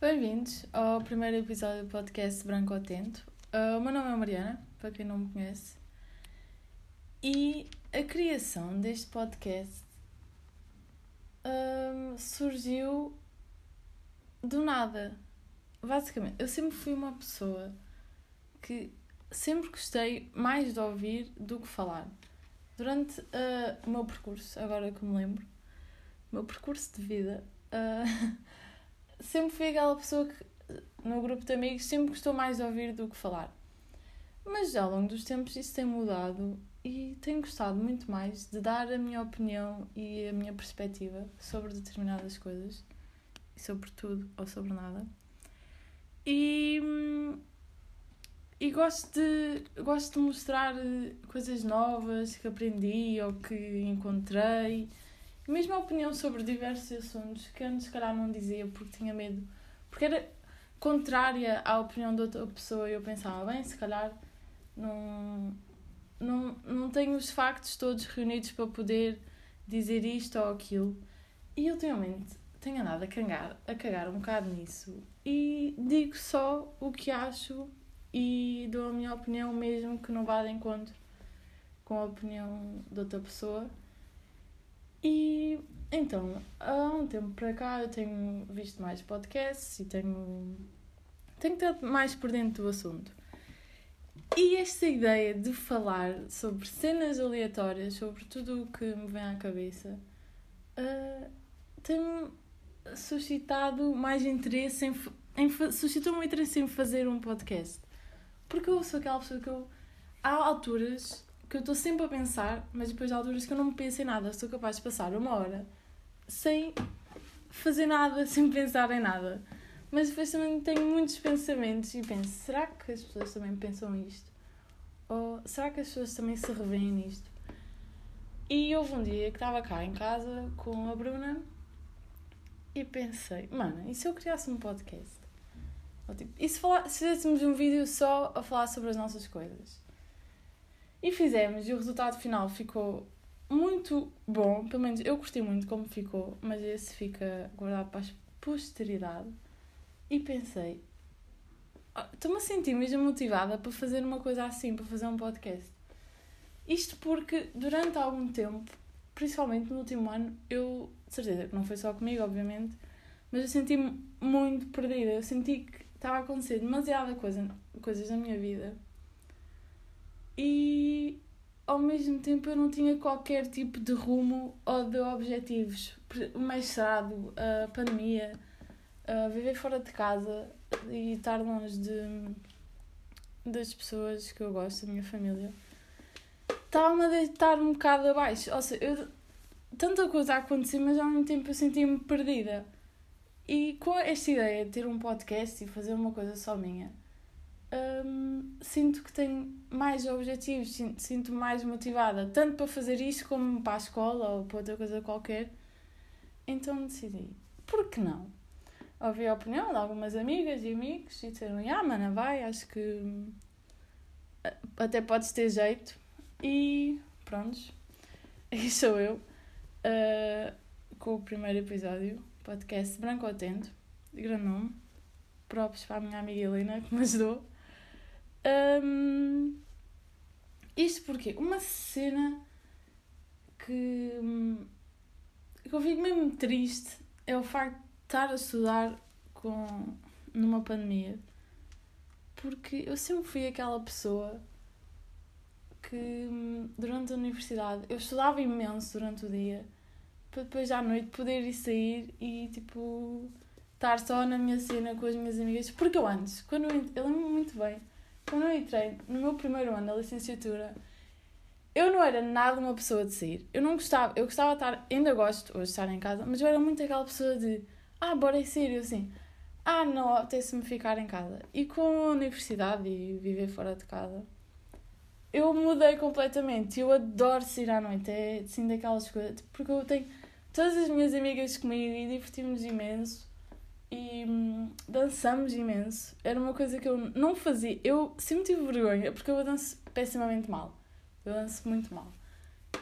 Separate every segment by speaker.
Speaker 1: Bem-vindos ao primeiro episódio do podcast Branco Atento. Uh, o meu nome é Mariana, para quem não me conhece, e a criação deste podcast uh, surgiu do nada. Basicamente, eu sempre fui uma pessoa que sempre gostei mais de ouvir do que falar. Durante uh, o meu percurso, agora que me lembro, o meu percurso de vida. Uh, sempre fui aquela pessoa que, no grupo de amigos, sempre gostou mais de ouvir do que falar. Mas ao longo dos tempos isso tem mudado e tenho gostado muito mais de dar a minha opinião e a minha perspectiva sobre determinadas coisas, sobre tudo ou sobre nada. E, e gosto, de, gosto de mostrar coisas novas que aprendi ou que encontrei mesmo a opinião sobre diversos assuntos que antes, se calhar, não dizia porque tinha medo. Porque era contrária à opinião de outra pessoa e eu pensava, bem, se calhar não, não, não tenho os factos todos reunidos para poder dizer isto ou aquilo. E ultimamente tenho andado a cagar, a cagar um bocado nisso e digo só o que acho e dou a minha opinião mesmo que não vá de encontro com a opinião de outra pessoa. E então, há um tempo para cá eu tenho visto mais podcasts e tenho, tenho estado mais por dentro do assunto. E esta ideia de falar sobre cenas aleatórias, sobre tudo o que me vem à cabeça, uh, tem-me suscitado mais interesse em, em suscitou-me interesse em fazer um podcast. Porque eu sou aquela pessoa que eu, há alturas que eu estou sempre a pensar, mas depois há alturas que eu não penso em nada. Sou capaz de passar uma hora sem fazer nada, sem pensar em nada. Mas depois também tenho muitos pensamentos e penso: será que as pessoas também pensam isto? Ou será que as pessoas também se revêem nisto? E houve um dia que estava cá em casa com a Bruna e pensei: mano, e se eu criasse um podcast? Ou, tipo, e se, falar, se fizéssemos um vídeo só a falar sobre as nossas coisas? E fizemos, e o resultado final ficou muito bom. Pelo menos eu gostei muito como ficou, mas esse fica guardado para a posteridade. E pensei, ah, estou-me a sentir mesmo motivada para fazer uma coisa assim, para fazer um podcast. Isto porque durante algum tempo, principalmente no último ano, eu, de certeza que não foi só comigo, obviamente, mas eu senti-me muito perdida. Eu senti que estava a acontecer demasiada coisa, coisas na minha vida e ao mesmo tempo eu não tinha qualquer tipo de rumo ou de objetivos. O mestrado, a pandemia, a viver fora de casa e estar longe de, das pessoas que eu gosto, da minha família, estava-me a deitar um bocado abaixo. Ou seja, eu, tanta coisa a acontecer, mas ao mesmo tempo eu sentia-me perdida. E com esta ideia de ter um podcast e fazer uma coisa só minha, sinto que tenho mais objetivos, sinto, sinto mais motivada, tanto para fazer isto como para a escola ou para outra coisa qualquer. Então decidi, por que não? Ouvi a opinião de algumas amigas e amigos e disseram, ah, mana, vai, acho que hum, até podes ter jeito. E prontos, aí sou eu, uh, com o primeiro episódio, podcast Branco Atento, de grande nome. Props para a minha amiga Helena que me ajudou. Um, isto porque uma cena que, que eu fico mesmo triste é o facto de estar a estudar com, numa pandemia. Porque eu sempre fui aquela pessoa que durante a universidade eu estudava imenso durante o dia para depois à noite poder ir sair e tipo estar só na minha cena com as minhas amigas. Porque eu antes, quando eu, eu lembro-me muito bem, quando eu entrei no meu primeiro ano da licenciatura, eu não era nada uma pessoa de sair. Eu não gostava, eu gostava de estar, ainda gosto hoje de estar em casa, mas eu era muito aquela pessoa de, ah, bora sair, eu assim, ah, não, apetece-me ficar em casa. E com a universidade e viver fora de casa, eu mudei completamente. Eu adoro sair à noite, é assim daquelas coisas, porque eu tenho todas as minhas amigas comigo e divertimos imenso e hum, dançamos imenso. Era uma coisa que eu não fazia. Eu sempre tive vergonha, porque eu danço pessimamente mal. Eu danço muito mal.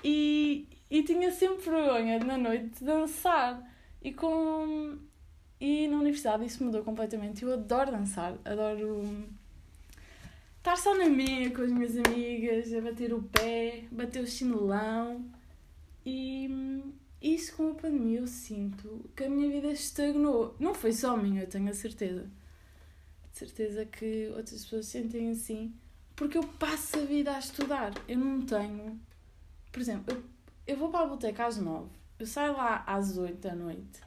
Speaker 1: E, e tinha sempre vergonha na noite de dançar. E com. E na universidade isso mudou completamente. Eu adoro dançar, adoro estar só na minha com as minhas amigas, a bater o pé, bater o chinelão. E isso com a pandemia eu sinto que a minha vida estagnou. Não foi só minha, eu tenho a certeza. De certeza que outras pessoas sentem assim. Porque eu passo a vida a estudar. Eu não tenho. Por exemplo, eu, eu vou para a biblioteca às nove. Eu saio lá às oito da noite.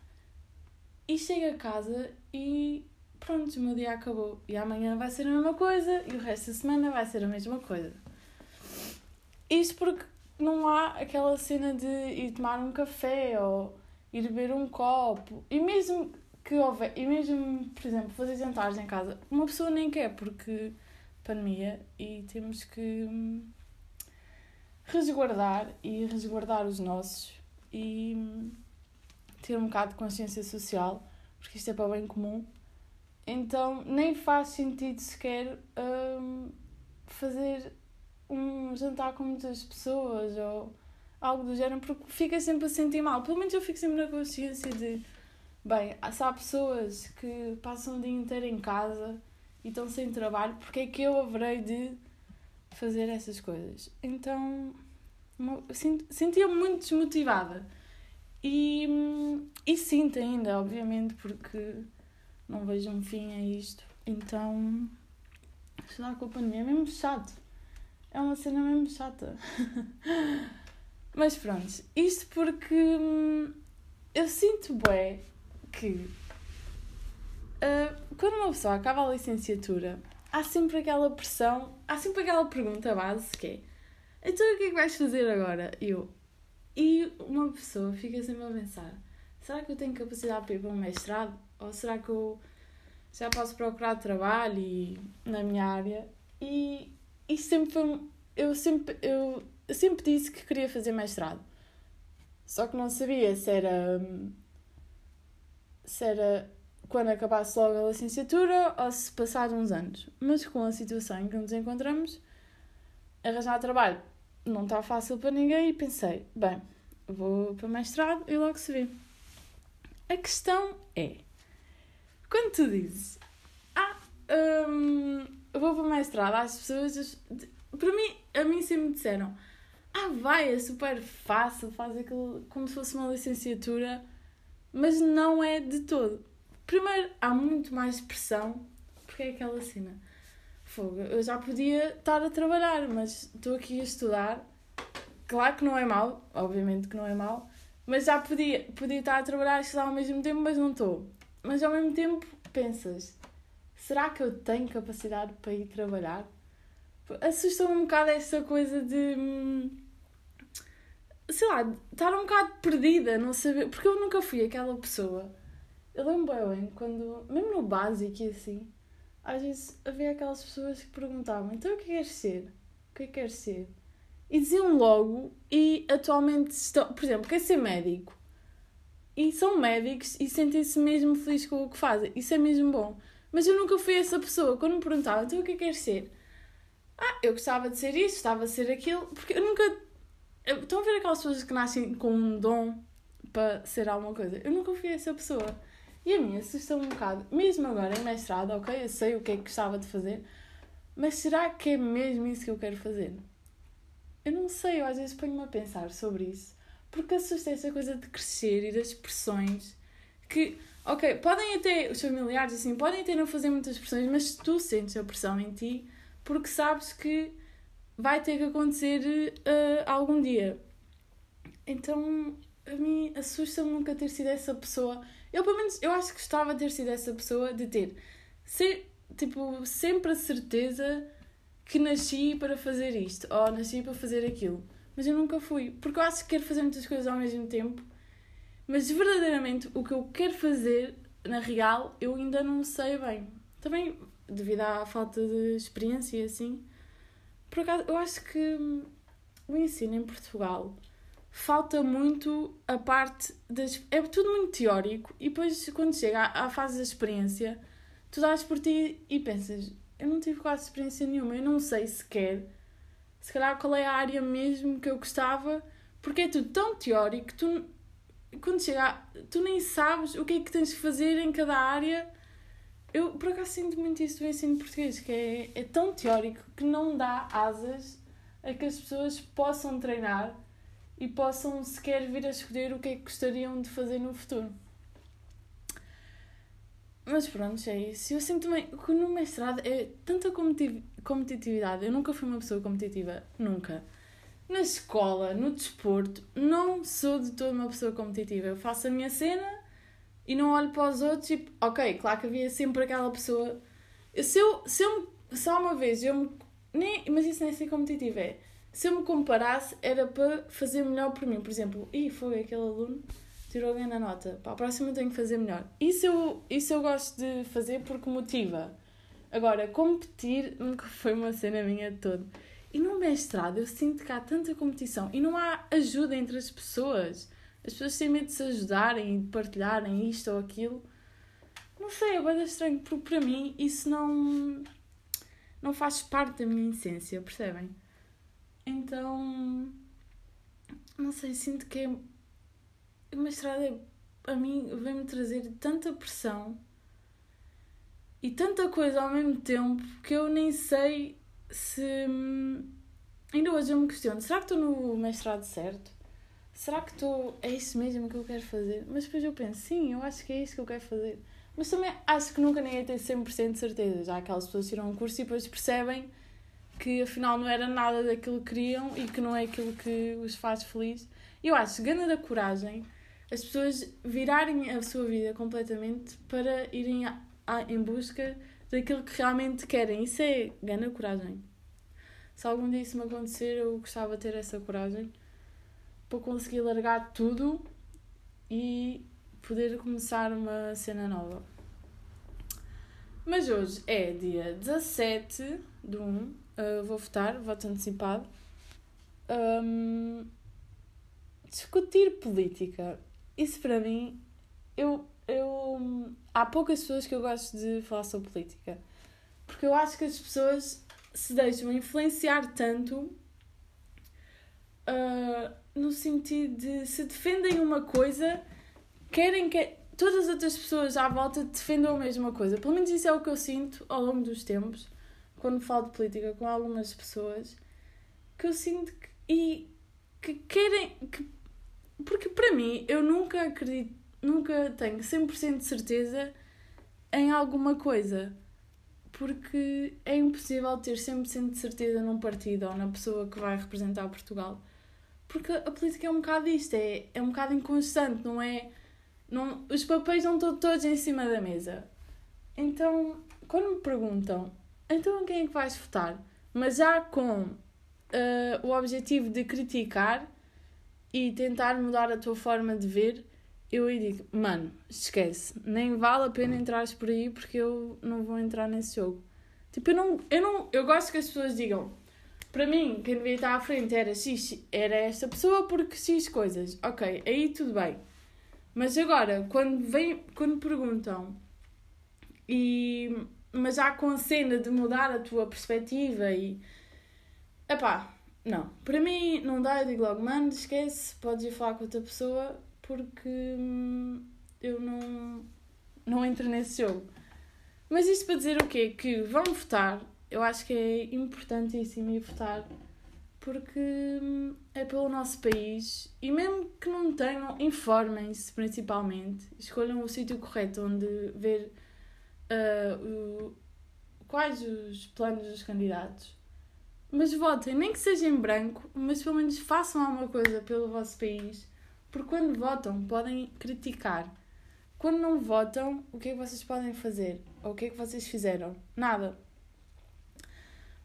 Speaker 1: E chego a casa e pronto, o meu dia acabou. E amanhã vai ser a mesma coisa e o resto da semana vai ser a mesma coisa. Isto porque não há aquela cena de ir tomar um café ou ir beber um copo. E mesmo que houver, e mesmo, por exemplo, fazer jantares em casa, uma pessoa nem quer porque pandemia e temos que hum, resguardar e resguardar os nossos e hum, ter um bocado de consciência social, porque isto é para o bem comum. Então nem faz sentido sequer hum, fazer um jantar com muitas pessoas ou algo do género, porque fica sempre a sentir mal. Pelo menos eu fico sempre na consciência de, bem, se há pessoas que passam o dia inteiro em casa e estão sem trabalho, porque é que eu haverei de fazer essas coisas? Então, sentia-me muito desmotivada. E, e sinto ainda, obviamente, porque não vejo um fim a isto. Então, estudar com a pandemia é mesmo chato. É uma cena mesmo chata. Mas pronto, isto porque hum, eu sinto bem que uh, quando uma pessoa acaba a licenciatura, há sempre aquela pressão, há sempre aquela pergunta base que é então o que é que vais fazer agora? Eu. E uma pessoa fica sempre a pensar, será que eu tenho capacidade para ir para um mestrado? Ou será que eu já posso procurar trabalho e, na minha área? E isso sempre foi. Eu sempre, eu sempre disse que queria fazer mestrado. Só que não sabia se era. se era quando acabasse logo a licenciatura ou se passar uns anos. Mas com a situação em que nos encontramos, arranjar trabalho não está fácil para ninguém e pensei, bem, vou para mestrado e logo se vê. A questão é, quando tu dizes, ah, hum, vou para mestrado, as pessoas, para mim, a mim sempre me disseram, ah, vai, é super fácil, faz aquilo como se fosse uma licenciatura, mas não é de todo. Primeiro, há muito mais pressão, porque é aquela cena. Fogo, eu já podia estar a trabalhar, mas estou aqui a estudar. Claro que não é mau, obviamente que não é mau, mas já podia, podia estar a trabalhar e estudar ao mesmo tempo, mas não estou. Mas ao mesmo tempo pensas, será que eu tenho capacidade para ir trabalhar? Assusta-me um bocado essa coisa de. Hum, sei lá, estar um bocado perdida, não saber. Porque eu nunca fui aquela pessoa. Eu lembro bem quando, mesmo no básico e assim, às vezes havia aquelas pessoas que perguntavam: então o que queres ser? O que queres ser? E diziam logo, e atualmente estão. Por exemplo, quer ser médico? E são médicos e sentem-se mesmo felizes com o que fazem. Isso é mesmo bom. Mas eu nunca fui essa pessoa. Quando me perguntavam: então o que queres ser? Ah, eu gostava de ser isso, gostava de ser aquilo, porque eu nunca. Estão a ver aquelas pessoas que nascem com um dom para ser alguma coisa? Eu nunca fui essa pessoa. E a mim assusta um bocado, mesmo agora em mestrado, ok, eu sei o que é que gostava de fazer, mas será que é mesmo isso que eu quero fazer? Eu não sei, eu às vezes ponho-me a pensar sobre isso, porque assusta essa coisa de crescer e das pressões que, ok, podem até, os familiares assim, podem até não fazer muitas pressões, mas tu sentes a pressão em ti porque sabes que vai ter que acontecer uh, algum dia. Então, a mim assusta-me nunca ter sido essa pessoa. Eu, pelo menos, eu acho que gostava de ter sido essa pessoa, de ter ser, tipo, sempre a certeza que nasci para fazer isto, ou nasci para fazer aquilo. Mas eu nunca fui, porque eu acho que quero fazer muitas coisas ao mesmo tempo, mas verdadeiramente o que eu quero fazer, na real, eu ainda não sei bem. Também devido à falta de experiência e assim. Por acaso, eu acho que o ensino em Portugal falta muito a parte das. É tudo muito teórico e depois, quando chega à, à fase da experiência, tu dás por ti e pensas: eu não tive quase experiência nenhuma, eu não sei sequer, se calhar, qual é a área mesmo que eu gostava, porque é tudo tão teórico que tu quando chega, tu nem sabes o que é que tens de fazer em cada área. Eu, por acaso, sinto muito isso do ensino português, que é, é tão teórico que não dá asas a que as pessoas possam treinar e possam sequer vir a escolher o que é que gostariam de fazer no futuro. Mas pronto, é isso. Eu sinto também que no mestrado é tanta competitividade. Eu nunca fui uma pessoa competitiva, nunca. Na escola, no desporto, não sou de toda uma pessoa competitiva. Eu faço a minha cena e não olho para os outros e, ok, claro que havia sempre aquela pessoa. Se eu, se eu só uma vez eu me. Nem, mas isso nem é ser competitivo, é. Se eu me comparasse, era para fazer melhor por mim. Por exemplo, e foi aquele aluno tirou bem na nota. Para a próxima tenho que fazer melhor. Isso eu, isso eu gosto de fazer porque motiva. Agora, competir nunca foi uma cena minha de todo. E no mestrado eu sinto que há tanta competição e não há ajuda entre as pessoas. As pessoas têm medo de se ajudarem e de partilharem isto ou aquilo. Não sei, é bem estranho, porque para mim isso não, não faz parte da minha essência, percebem? Então, não sei, sinto que é o mestrado é, a mim vem-me trazer tanta pressão e tanta coisa ao mesmo tempo que eu nem sei se. Ainda hoje eu me questiono: será que estou no mestrado certo? Será que estou. É isso mesmo que eu quero fazer? Mas depois eu penso: sim, eu acho que é isso que eu quero fazer. Mas também acho que nunca ninguém tem 100% de certeza. Já aquelas pessoas tiram um curso e depois percebem que afinal não era nada daquilo que queriam e que não é aquilo que os faz felizes. Eu acho que ganha da coragem as pessoas virarem a sua vida completamente para irem a, a, em busca daquilo que realmente querem. Isso é ganha coragem. Se algum dia isso me acontecer, eu gostava de ter essa coragem para conseguir largar tudo e poder começar uma cena nova. Mas hoje é dia 17 de 1, uh, vou votar, voto antecipado. Um, discutir política isso para mim, eu, eu. Há poucas pessoas que eu gosto de falar sobre política. Porque eu acho que as pessoas se deixam influenciar tanto uh, no sentido de se defendem uma coisa, querem que todas as outras pessoas à volta defendam a mesma coisa. Pelo menos isso é o que eu sinto ao longo dos tempos, quando falo de política com algumas pessoas, que eu sinto que, e que querem, que porque para mim, eu nunca acredito, nunca tenho 100% de certeza em alguma coisa. Porque é impossível ter 100% de certeza num partido ou na pessoa que vai representar Portugal. Porque a política é um bocado isto, é, é um bocado inconstante, não é? Não, os papéis não estão todos em cima da mesa. Então, quando me perguntam, então quem é que vais votar? Mas já com uh, o objetivo de criticar, e tentar mudar a tua forma de ver, eu aí digo, mano, esquece, nem vale a pena entrares por aí porque eu não vou entrar nesse jogo. Tipo, eu não, eu não, eu gosto que as pessoas digam, para mim, quem devia estar à frente era X, era esta pessoa porque X coisas. Ok, aí tudo bem. Mas agora, quando vem, quando perguntam e mas já com a cena de mudar a tua perspectiva e epá, não, para mim não dá, eu digo logo, mano, esquece, podes ir falar com outra pessoa porque hum, eu não, não entro nesse jogo. Mas isto para dizer o quê? Que vão votar, eu acho que é importantíssimo ir votar porque hum, é pelo nosso país e mesmo que não tenham, informem-se principalmente, escolham o sítio correto onde ver uh, o, quais os planos dos candidatos mas votem, nem que seja em branco, mas pelo menos façam alguma coisa pelo vosso país. Porque quando votam, podem criticar. Quando não votam, o que é que vocês podem fazer? Ou o que é que vocês fizeram? Nada.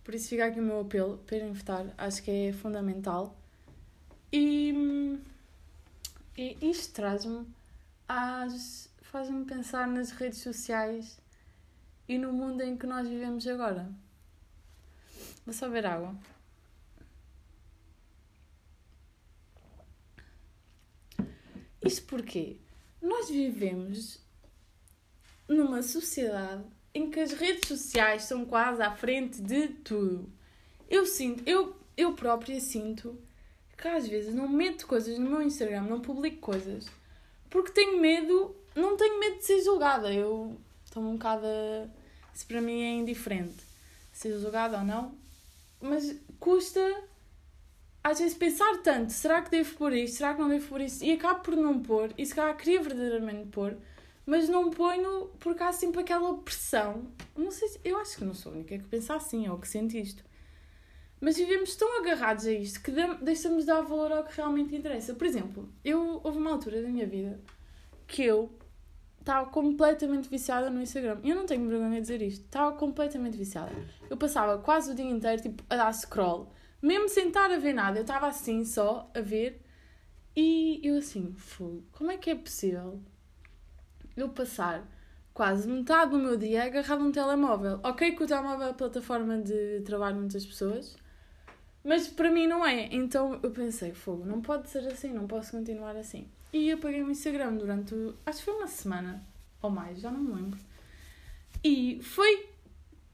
Speaker 1: Por isso fica aqui o meu apelo para irem votar. Acho que é fundamental. E, e isto traz-me às. faz-me pensar nas redes sociais e no mundo em que nós vivemos agora. Vou só ver água. Isto porque nós vivemos numa sociedade em que as redes sociais são quase à frente de tudo. Eu sinto, eu, eu própria sinto que às vezes não meto coisas no meu Instagram, não publico coisas, porque tenho medo, não tenho medo de ser julgada. Eu estou um bocado. Isso para mim é indiferente. Ser julgada ou não. Mas custa às vezes pensar tanto, será que devo pôr isto? Será que não devo pôr isto? E acabo por não pôr, e se calhar queria verdadeiramente pôr, mas não ponho porque há sempre aquela pressão. Não sei se, eu acho que não sou a única que pensa assim ou que sente isto. Mas vivemos tão agarrados a isto que deixamos de dar valor ao que realmente interessa. Por exemplo, eu houve uma altura da minha vida que eu estava completamente viciada no Instagram. Eu não tenho vergonha de dizer isto. Estava completamente viciada. Eu passava quase o dia inteiro tipo, a dar scroll mesmo sem estar a ver nada, eu estava assim só a ver e eu assim, como é que é possível eu passar quase metade do meu dia agarrado num telemóvel? Ok que o telemóvel é a plataforma de trabalho de muitas pessoas, mas para mim não é. Então eu pensei, fogo, não pode ser assim, não posso continuar assim. E apaguei o Instagram durante, acho que foi uma semana ou mais, já não me lembro. E foi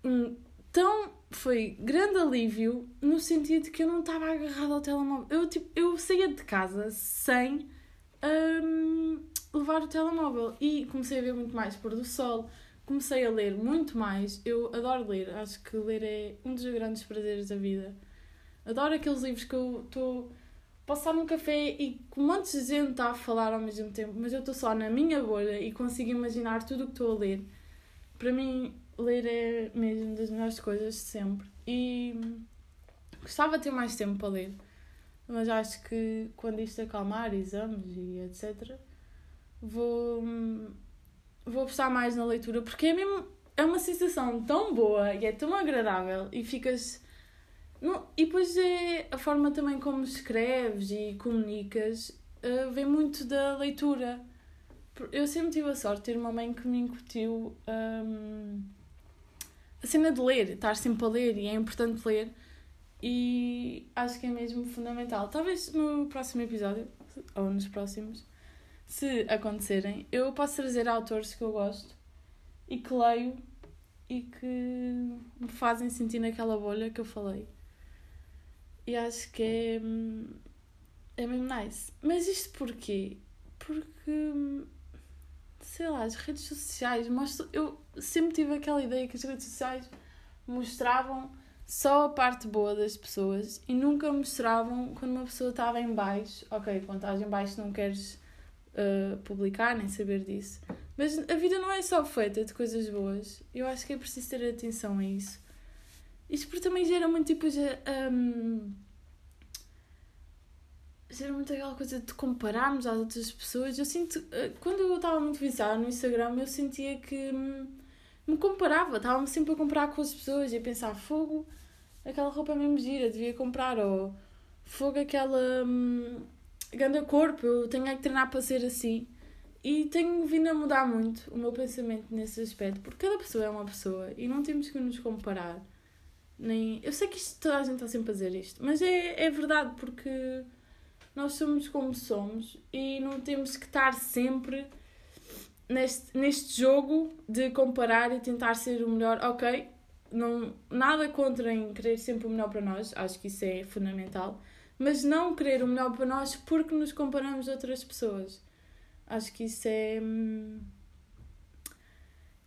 Speaker 1: um tão foi grande alívio no sentido que eu não estava agarrada ao telemóvel. Eu, tipo, eu saía de casa sem um, levar o telemóvel e comecei a ver muito mais pôr do sol, comecei a ler muito mais. Eu adoro ler, acho que ler é um dos grandes prazeres da vida. Adoro aqueles livros que eu estou. Posso estar num café e com um monte de gente está a falar ao mesmo tempo, mas eu estou só na minha bolha e consigo imaginar tudo o que estou a ler. Para mim, ler é mesmo das melhores coisas de sempre. E gostava de ter mais tempo para ler, mas acho que quando isto acalmar, exames e etc., vou, vou apostar mais na leitura, porque é mesmo. É uma sensação tão boa e é tão agradável e ficas. Não, e depois é a forma também como escreves e comunicas uh, vem muito da leitura. Eu sempre tive a sorte de ter uma mãe que me incutiu um, a cena de ler, estar sempre a ler e é importante ler e acho que é mesmo fundamental. Talvez no próximo episódio, ou nos próximos, se acontecerem, eu posso trazer autores que eu gosto e que leio e que me fazem sentir naquela bolha que eu falei. E acho que é, é mesmo nice. Mas isto porquê? Porque sei lá, as redes sociais mostram. Eu sempre tive aquela ideia que as redes sociais mostravam só a parte boa das pessoas e nunca mostravam quando uma pessoa estava em baixo. Ok, quando estás em baixo não queres uh, publicar nem saber disso. Mas a vida não é só feita de coisas boas. Eu acho que é preciso ter atenção a isso. Isto porque também gera muito tipo de. Um, gera muito aquela coisa de compararmos às outras pessoas. Eu sinto. Eh, quando eu estava muito viciada no Instagram, eu sentia que hum, me comparava. Estava-me sempre a comparar com as pessoas e a pensar: fogo, aquela roupa é mesmo gira, devia comprar. Ou fogo, aquela. Hum, grande corpo, eu tenho que treinar para ser assim. E tenho vindo a mudar muito o meu pensamento nesse aspecto, porque cada pessoa é uma pessoa e não temos que nos comparar. Nem... Eu sei que isto, toda a gente está sempre a dizer isto, mas é, é verdade, porque nós somos como somos e não temos que estar sempre neste, neste jogo de comparar e tentar ser o melhor. Ok, não, nada contra em querer sempre o melhor para nós, acho que isso é fundamental, mas não querer o melhor para nós porque nos comparamos a outras pessoas. Acho que isso é. Hum,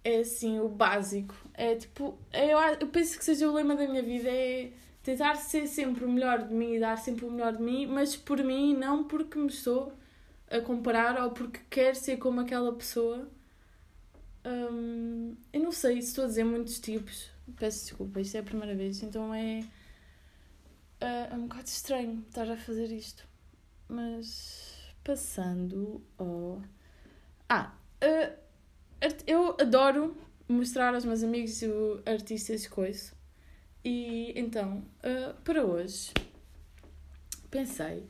Speaker 1: é assim o básico. É tipo. É, eu, eu penso que seja o lema da minha vida. É tentar ser sempre o melhor de mim e dar sempre o melhor de mim, mas por mim, não porque me estou a comparar ou porque quero ser como aquela pessoa. Hum, eu não sei se estou a dizer muitos tipos, peço desculpa, isto é a primeira vez, então é, é, é um bocado estranho estar a fazer isto. Mas passando ao. Ah, uh, eu adoro mostrar aos meus amigos e artistas coisas e então, uh, para hoje, pensei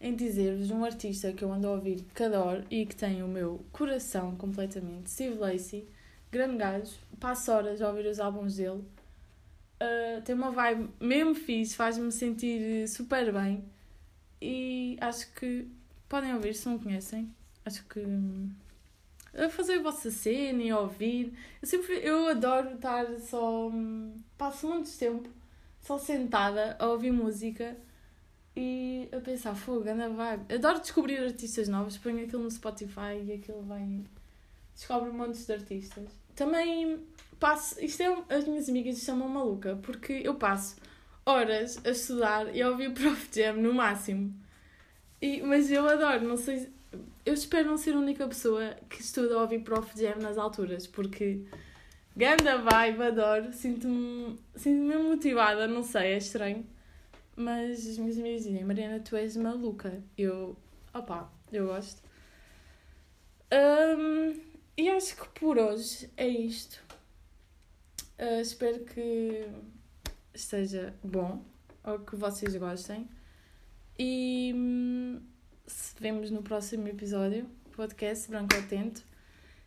Speaker 1: em dizer-vos um artista que eu ando a ouvir que adoro e que tem o meu coração completamente. Steve Lacey, grande gajo, passo horas a ouvir os álbuns dele. Uh, tem uma vibe mesmo fixe, faz-me sentir super bem. E acho que podem ouvir se não conhecem. Acho que a fazer a vossa cena e a ouvir. Eu sempre eu adoro estar só. Passo muito tempo só sentada a ouvir música E a pensar, fogo, anda vibe. Adoro descobrir artistas novos, ponho aquilo no Spotify e aquilo vem. Descobre montes de artistas. Também passo. Isto é. As minhas amigas chamam maluca, porque eu passo horas a estudar e a ouvir Prof Jam no máximo. E, mas eu adoro, não sei. Eu espero não ser a única pessoa que estuda a ouvir Prof Jam nas alturas, porque. Ganda vibe, adoro, sinto-me sinto mesmo motivada, não sei, é estranho. Mas as minhas amigas dizem, Mariana, tu és maluca. Eu, opá, eu gosto. Um, e acho que por hoje é isto. Uh, espero que esteja bom ou que vocês gostem. E hum, se vemos no próximo episódio, podcast Branco Atento.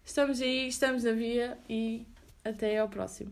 Speaker 1: Estamos aí, estamos na via e até ao próximo.